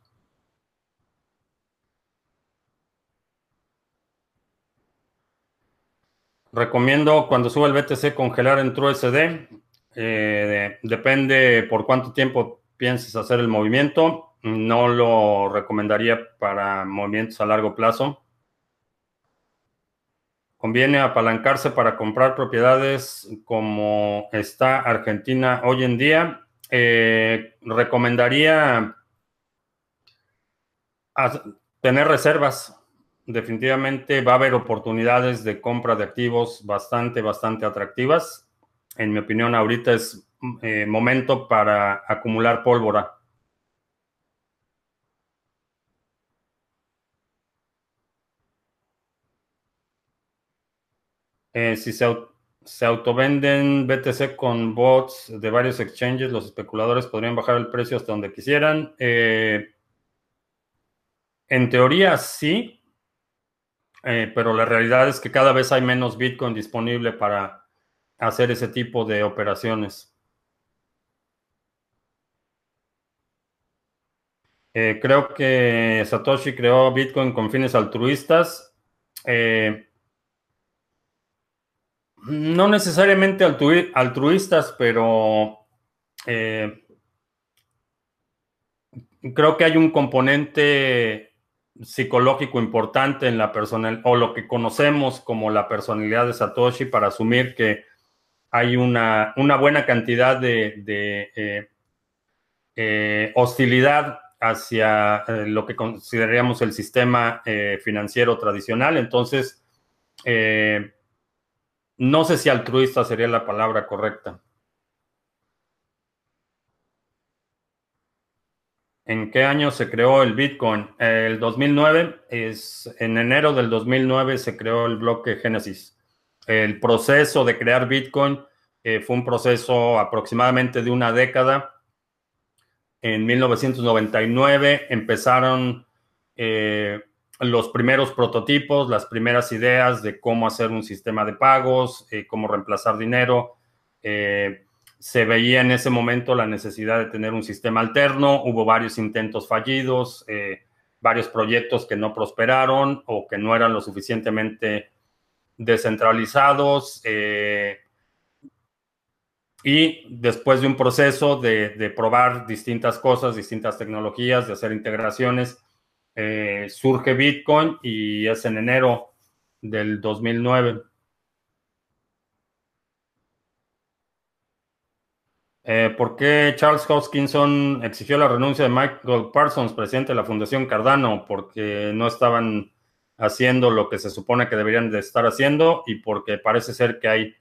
Recomiendo cuando suba el BTC congelar en TrueSD. depende por cuánto tiempo pienses hacer el movimiento. No lo recomendaría para movimientos a largo plazo. Conviene apalancarse para comprar propiedades como está Argentina hoy en día. Eh, recomendaría tener reservas. Definitivamente va a haber oportunidades de compra de activos bastante, bastante atractivas. En mi opinión, ahorita es eh, momento para acumular pólvora. Eh, si se, se, autovenden BTC con bots de varios exchanges, los especuladores podrían bajar el precio hasta donde quisieran. Eh, en teoría sí, pero la realidad es que cada vez hay menos Bitcoin disponible para hacer ese tipo de operaciones. Eh, creo que Satoshi creó Bitcoin con fines altruistas. Eh, no necesariamente altruistas, pero eh, creo que hay un componente psicológico importante en la personal o lo que conocemos como la personalidad de Satoshi para asumir que hay una, buena cantidad de, hostilidad hacia eh, lo que consideraríamos el sistema eh, financiero tradicional. Entonces, eh, no sé si altruista sería la palabra correcta. ¿En qué año se creó el Bitcoin? El 2009, es, en enero del 2009 se creó el bloque Génesis. El proceso de crear Bitcoin fue un proceso aproximadamente de una década en 1999 empezaron los primeros prototipos, las primeras ideas de cómo hacer un sistema de pagos, cómo reemplazar dinero. se veía en ese momento la necesidad de tener un sistema alterno, hubo varios intentos fallidos, varios proyectos que no prosperaron o que no eran lo suficientemente descentralizados. Eh, y después de un proceso de, probar distintas cosas, distintas tecnologías, de hacer integraciones, eh, surge Bitcoin y es en enero del 2009. Eh, ¿Por qué Charles Hoskinson exigió la renuncia de Michael Parsons, presidente de la Fundación Cardano? Porque no estaban haciendo lo que se supone que deberían de estar haciendo y porque parece ser que hay,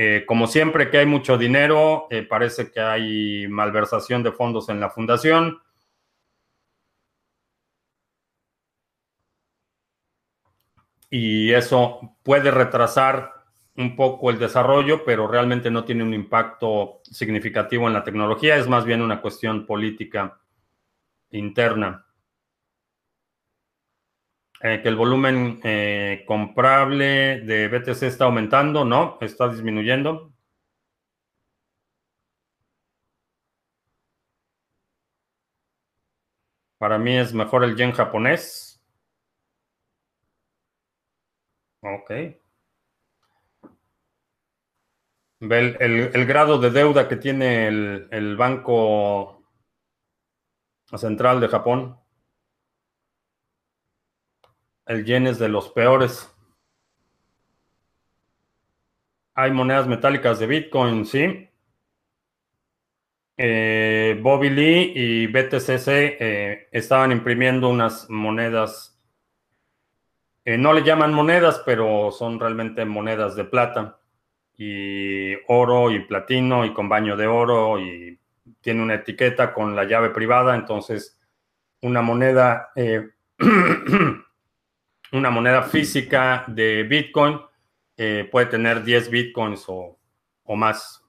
eh, como siempre que hay mucho dinero, eh, parece que hay malversación de fondos en la fundación. Y eso puede retrasar un poco el desarrollo, pero realmente no tiene un impacto significativo en la tecnología, es más bien una cuestión política interna. Eh, que el volumen eh, comprable de BTC está aumentando, no, está disminuyendo. Para mí es mejor el yen japonés. Ok. El, grado de deuda que tiene el, Banco Central de Japón. El yen es de los peores. Hay monedas metálicas de Bitcoin, sí. Eh, Bobby Lee y BTCC eh, estaban imprimiendo unas monedas. Eh, no le llaman monedas, pero son realmente monedas de plata y oro y platino y con baño de oro y tiene una etiqueta con la llave privada, entonces una moneda, una moneda física de Bitcoin eh, puede tener 10 Bitcoins o, o más.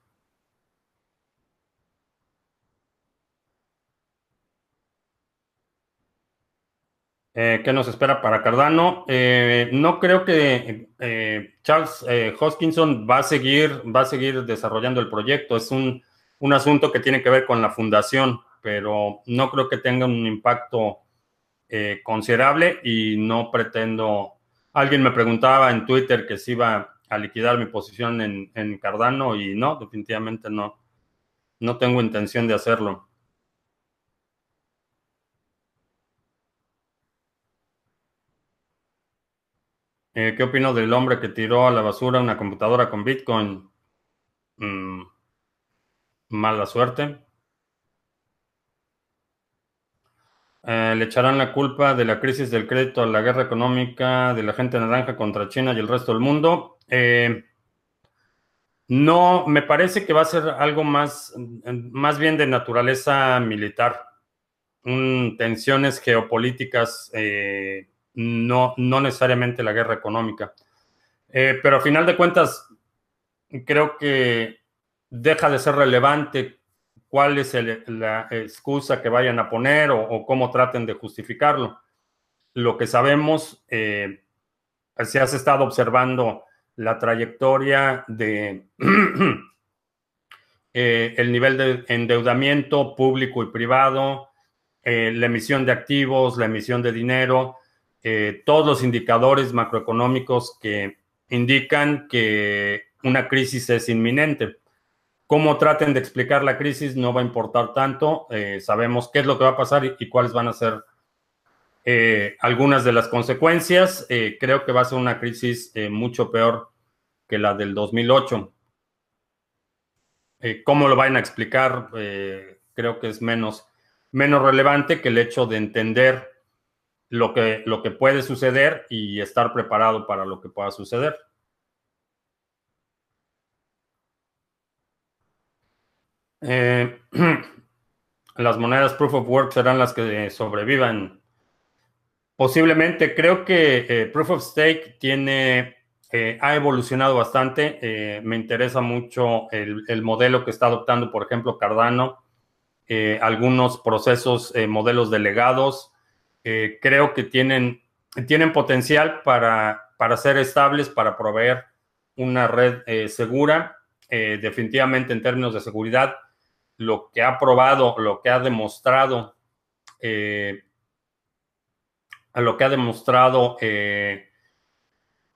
Eh, ¿Qué nos espera para Cardano? Eh, no creo que Charles Hoskinson va a seguir, va a seguir desarrollando el proyecto. Es un, asunto que tiene que ver con la fundación, pero no creo que tenga un impacto considerable y no pretendo. Alguien me preguntaba en Twitter que si iba a liquidar mi posición en, en Cardano y no, definitivamente no. No tengo intención de hacerlo. Eh, ¿Qué opino del hombre que tiró a la basura una computadora con Bitcoin? Mm, mala suerte. Eh, le echarán la culpa de la crisis del crédito a la guerra económica de la gente naranja contra China y el resto del mundo. Eh, no, me parece que va a ser algo más, más bien de naturaleza militar. tensiones geopolíticas no, no necesariamente la guerra económica. Eh, pero a final de cuentas, creo que deja de ser relevante cuál es la excusa que vayan a poner o, cómo traten de justificarlo. Lo que sabemos, eh, se has estado observando la trayectoria de eh, el nivel de endeudamiento público y privado, la emisión de activos, la emisión de dinero, eh, todos los indicadores macroeconómicos que indican que una crisis es inminente. Cómo traten de explicar la crisis no va a importar tanto. Eh, sabemos qué es lo que va a pasar y, cuáles van a ser eh, algunas de las consecuencias. creo que va a ser una crisis mucho peor que la del 2008. cómo lo van a explicar, creo que es menos, menos relevante que el hecho de entender lo que, lo que puede suceder y estar preparado para lo que pueda suceder. Eh, las monedas proof of work serán las que sobrevivan. Posiblemente, creo que eh, proof of stake tiene, eh, ha evolucionado bastante. me interesa mucho el, el, modelo que está adoptando, por ejemplo, Cardano. algunos procesos, modelos delegados creo que tienen, tienen potencial para, para ser estables, para proveer una red segura. definitivamente en términos de seguridad, lo que ha probado, lo que ha demostrado, lo que ha demostrado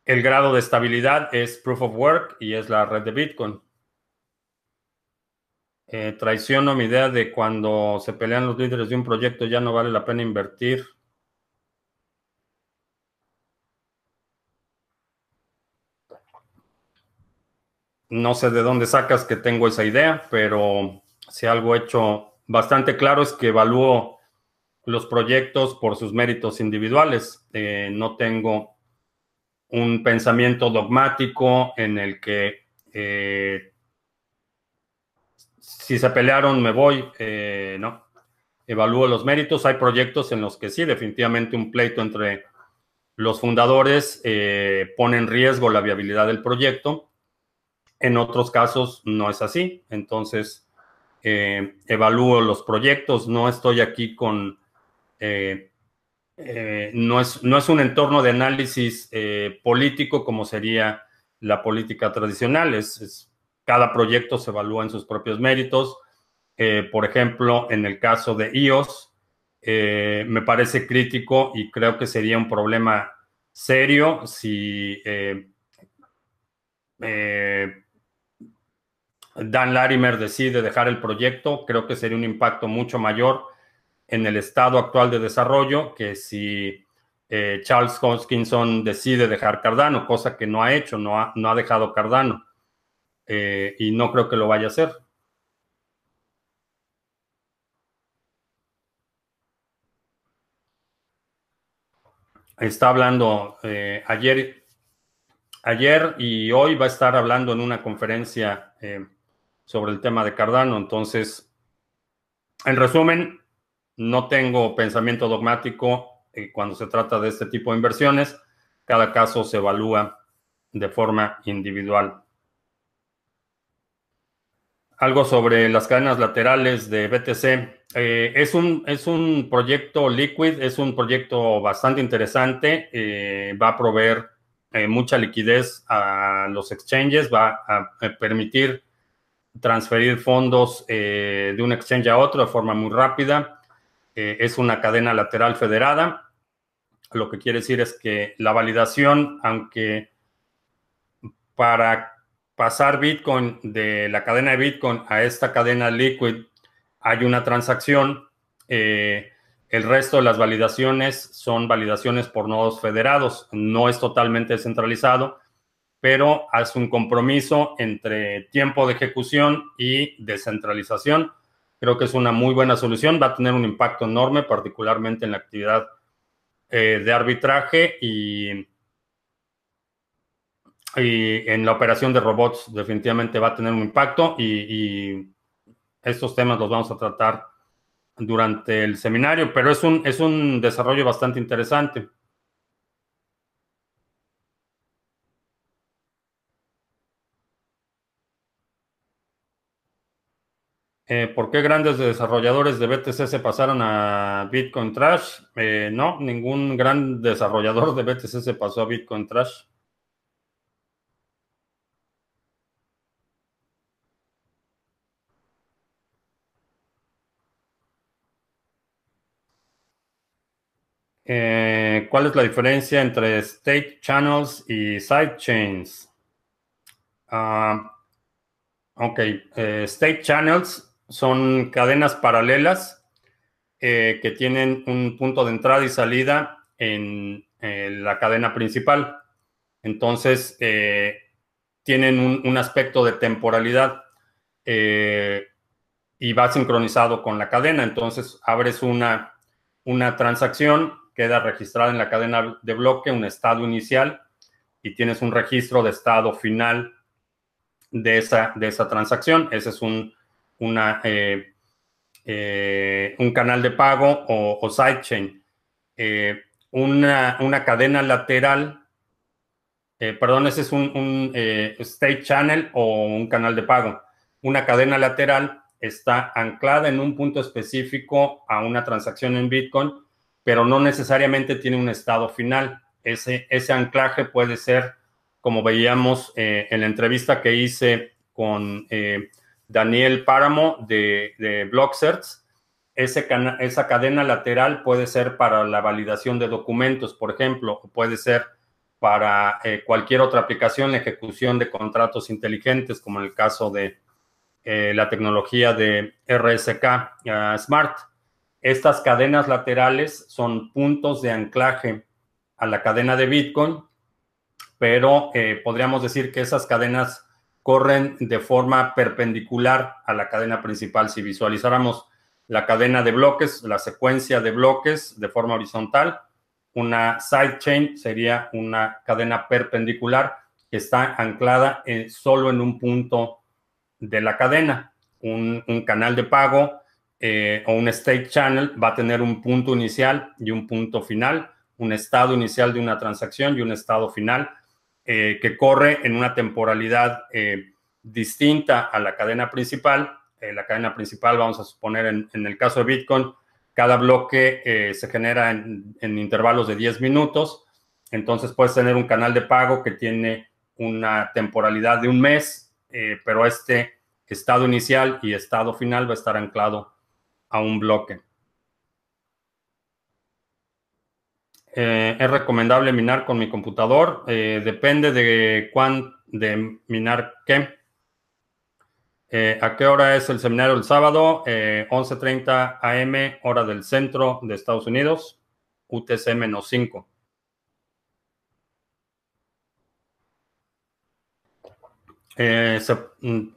el grado de estabilidad es Proof of Work y es la red de Bitcoin. Eh, traiciono mi idea de cuando se pelean los líderes de un proyecto ya no vale la pena invertir. No sé de dónde sacas que tengo esa idea, pero si algo hecho bastante claro es que evalúo los proyectos por sus méritos individuales. Eh, no tengo un pensamiento dogmático en el que eh, si se pelearon me voy, eh, no. Evalúo los méritos. Hay proyectos en los que sí, definitivamente un pleito entre los fundadores pone en riesgo la viabilidad del proyecto. En otros casos no es así. Entonces, evalúo los proyectos. No estoy aquí con eh, no, es, no es un entorno de análisis eh, político como sería la política tradicional. Es, cada proyecto se evalúa en sus propios méritos. Eh, por ejemplo, en el caso de IOS, me parece crítico y creo que sería un problema serio si Dan Larimer decide dejar el proyecto. Creo que sería un impacto mucho mayor en el estado actual de desarrollo que si eh, Charles Hoskinson decide dejar Cardano, cosa que no ha hecho, no ha, no ha dejado Cardano. Eh, y no creo que lo vaya a hacer. Está hablando eh, ayer, ayer y hoy va a estar hablando en una conferencia sobre el tema de Cardano. Entonces, en resumen, no tengo pensamiento dogmático eh, cuando se trata de este tipo de inversiones. Cada caso se evalúa de forma individual. Algo sobre las cadenas laterales de BTC. Eh, es, un, es un proyecto Liquid, es un proyecto bastante interesante. Eh, va a proveer mucha liquidez a los exchanges, va a permitir transferir fondos de un exchange a otro de forma muy rápida. Eh, es una cadena lateral federada. Lo que quiere decir es que la validación, aunque para pasar Bitcoin de la cadena de Bitcoin a esta cadena Liquid hay una transacción, eh, el resto de las validaciones son validaciones por nodos federados. No es totalmente descentralizado, pero hace un compromiso entre tiempo de ejecución y descentralización. Creo que es una muy buena solución, va a tener un impacto enorme, particularmente en la actividad eh, de arbitraje y, y, en la operación de robots. Definitivamente va a tener un impacto y, estos temas los vamos a tratar durante el seminario, pero es un, es un desarrollo bastante interesante. Eh, ¿Por qué grandes desarrolladores de BTC se pasaron a Bitcoin Trash? Eh, no, ningún gran desarrollador de BTC se pasó a Bitcoin Trash. Eh, ¿Cuál es la diferencia entre state channels y sidechains? Ah, ok, state channels son cadenas paralelas eh, que tienen un punto de entrada y salida en la cadena principal. Entonces, eh, tienen un, aspecto de temporalidad eh, y va sincronizado con la cadena. Entonces, abres una, una transacción, queda registrada en la cadena de bloque, un estado inicial, y tienes un registro de estado final de esa, de esa transacción. Ese es un, una, eh, eh, un canal de pago o, sidechain. Eh, una, una, cadena lateral, perdón, ese es un, un state channel o un canal de pago. Una cadena lateral está anclada en un punto específico a una transacción en Bitcoin pero no necesariamente tiene un estado final. Ese, ese anclaje puede ser, como veíamos eh, en la entrevista que hice con eh, Daniel Páramo de, de Blockcerts, esa cadena lateral puede ser para la validación de documentos, por ejemplo, o puede ser para eh, cualquier otra aplicación, la ejecución de contratos inteligentes, como en el caso de la tecnología de RSK Smart. Estas cadenas laterales son puntos de anclaje a la cadena de Bitcoin, pero eh, podríamos decir que esas cadenas corren de forma perpendicular a la cadena principal. Si visualizáramos la cadena de bloques, la secuencia de bloques de forma horizontal, una sidechain sería una cadena perpendicular que está anclada solo en un punto de la cadena. Un, un canal de pago eh, o un state channel va a tener un punto inicial y un punto final, un estado inicial de una transacción y un estado final eh, que corre en una temporalidad eh, distinta a la cadena principal. la cadena principal, vamos a suponer en, el caso de Bitcoin, cada bloque se genera en, en intervalos de 10 minutos. Entonces puedes tener un canal de pago que tiene una temporalidad de un mes, pero este estado inicial y estado final va a estar anclado a un bloque. Eh, ¿Es recomendable minar con mi computador? Eh, depende de cuán, de minar qué. Eh, ¿A qué hora es el seminario el sábado? 11.30 AM, hora del centro de Estados Unidos, UTC-5. ¿se, mm,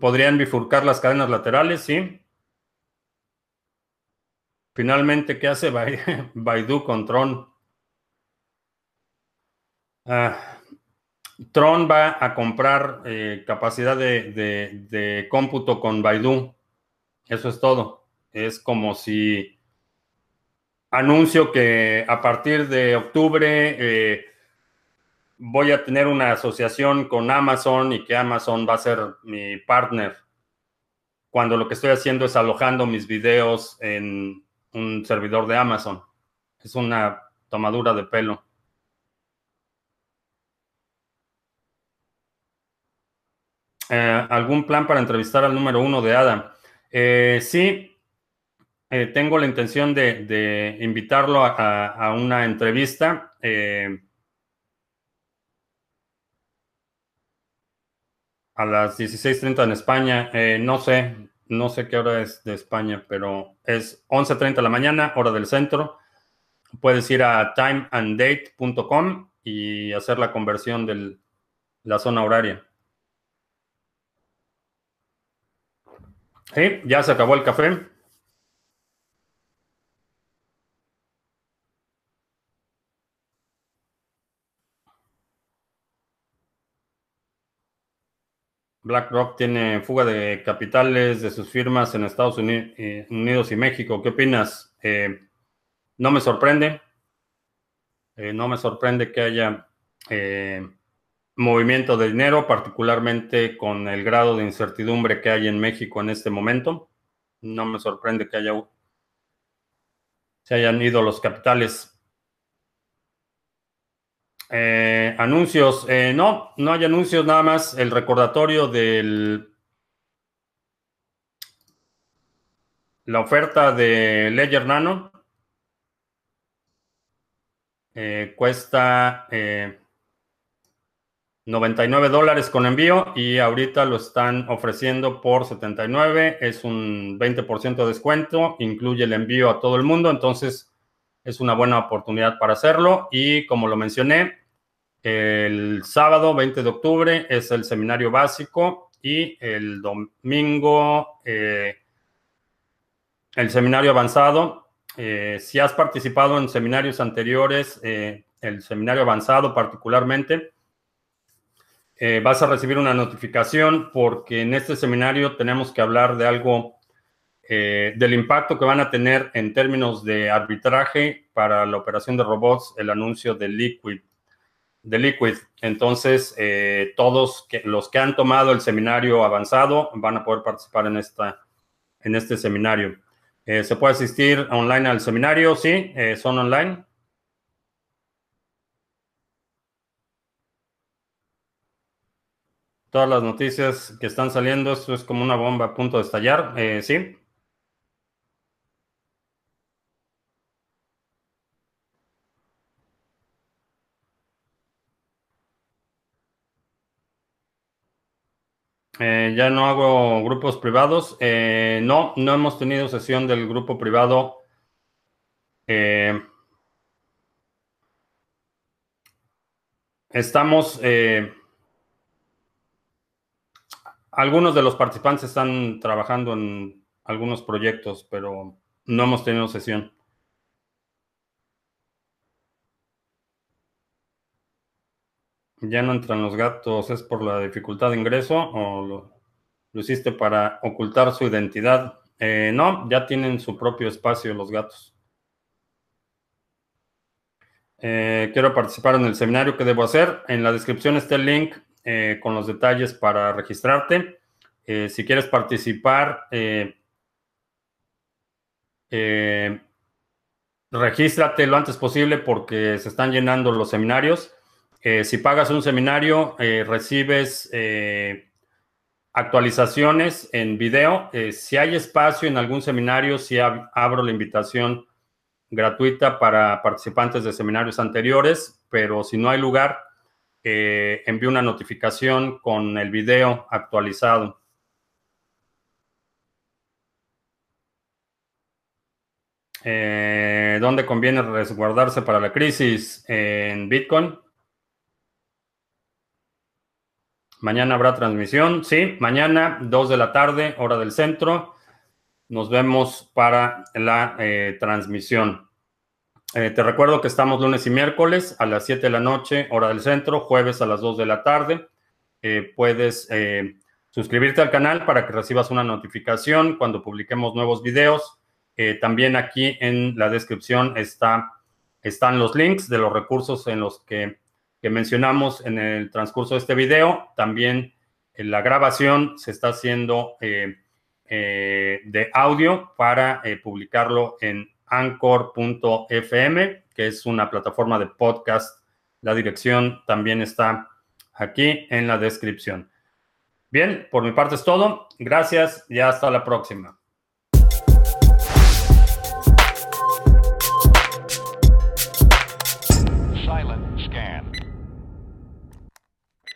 ¿Podrían bifurcar las cadenas laterales? Sí. Finalmente, ¿qué hace Baidu con Tron? Ah, Tron va a comprar eh, capacidad de, cómputo con Baidu. Eso es todo. Es como si anuncio que a partir de octubre eh, voy a tener una asociación con Amazon y que Amazon va a ser mi partner. Cuando lo que estoy haciendo es alojando mis videos en un servidor de Amazon. Es una tomadura de pelo. Eh, ¿Algún plan para entrevistar al número uno de ADA? Eh, sí, eh, tengo la intención de, invitarlo a, una entrevista. a las 16.30 en España. no sé, no sé qué hora es de España, pero es 11.30 de la mañana, hora del centro. Puedes ir a timeanddate.com y hacer la conversión de la zona horaria. Sí, ya se acabó el café. BlackRock tiene fuga de capitales de sus firmas en Estados eh, Unidos y México. ¿Qué opinas? Eh, no me sorprende. Eh, no me sorprende que haya movimiento de dinero, particularmente con el grado de incertidumbre que hay en México en este momento. No me sorprende que haya se hayan ido los capitales eh, anuncios. Eh, no, no hay anuncios, nada más el recordatorio del. La oferta de Ledger Nano eh, cuesta 99 dólares con envío y ahorita lo están ofreciendo por 79. Es un 20% de descuento, incluye el envío a todo el mundo, entonces es una buena oportunidad para hacerlo. Y como lo mencioné, el sábado 20 de octubre es el seminario básico y el domingo eh, el seminario avanzado. Eh, si has participado en seminarios anteriores, eh, el seminario avanzado particularmente, vas a recibir una notificación porque en este seminario tenemos que hablar de algo eh, del impacto que van a tener en términos de arbitraje para la operación de robots, el anuncio de Liquid. De Liquid. Entonces, eh, todos los que han tomado el seminario avanzado van a poder participar en, esta, en este seminario. ¿Se puede asistir online al seminario? Sí, son online. Todas las noticias que están saliendo, esto es como una bomba a punto de estallar. sí. Eh, ya no hago grupos privados. Eh, no, no hemos tenido sesión del grupo privado. Eh, estamos, algunos de los participantes están trabajando en algunos proyectos, pero no hemos tenido sesión. Ya no entran los gatos, ¿es por la dificultad de ingreso o lo, hiciste para ocultar su identidad? Eh, no, ya tienen su propio espacio los gatos. Eh, quiero participar en el seminario, ¿qué debo hacer? En la descripción está el link eh, con los detalles para registrarte. si quieres participar, regístrate lo antes posible porque se están llenando los seminarios. Eh, si pagas un seminario, eh, recibes eh, actualizaciones en video. si hay espacio en algún seminario, si abro la invitación gratuita para participantes de seminarios anteriores, pero si no hay lugar, envío una notificación con el video actualizado. ¿Dónde conviene resguardarse para la crisis? En Bitcoin. Mañana habrá transmisión, sí, mañana 2 de la tarde, hora del centro. Nos vemos para la eh, transmisión. Eh, te recuerdo que estamos lunes y miércoles a las 7 de la noche, hora del centro, jueves a las 2 de la tarde. Eh, puedes suscribirte al canal para que recibas una notificación cuando publiquemos nuevos videos. también aquí en la descripción está, están los links de los recursos en los que que mencionamos en el transcurso de este video. También en la grabación se está haciendo eh, eh, de audio para eh, publicarlo en anchor.fm, que es una plataforma de podcast. La dirección también está aquí en la descripción. Bien, por mi parte es todo. Gracias y hasta la próxima.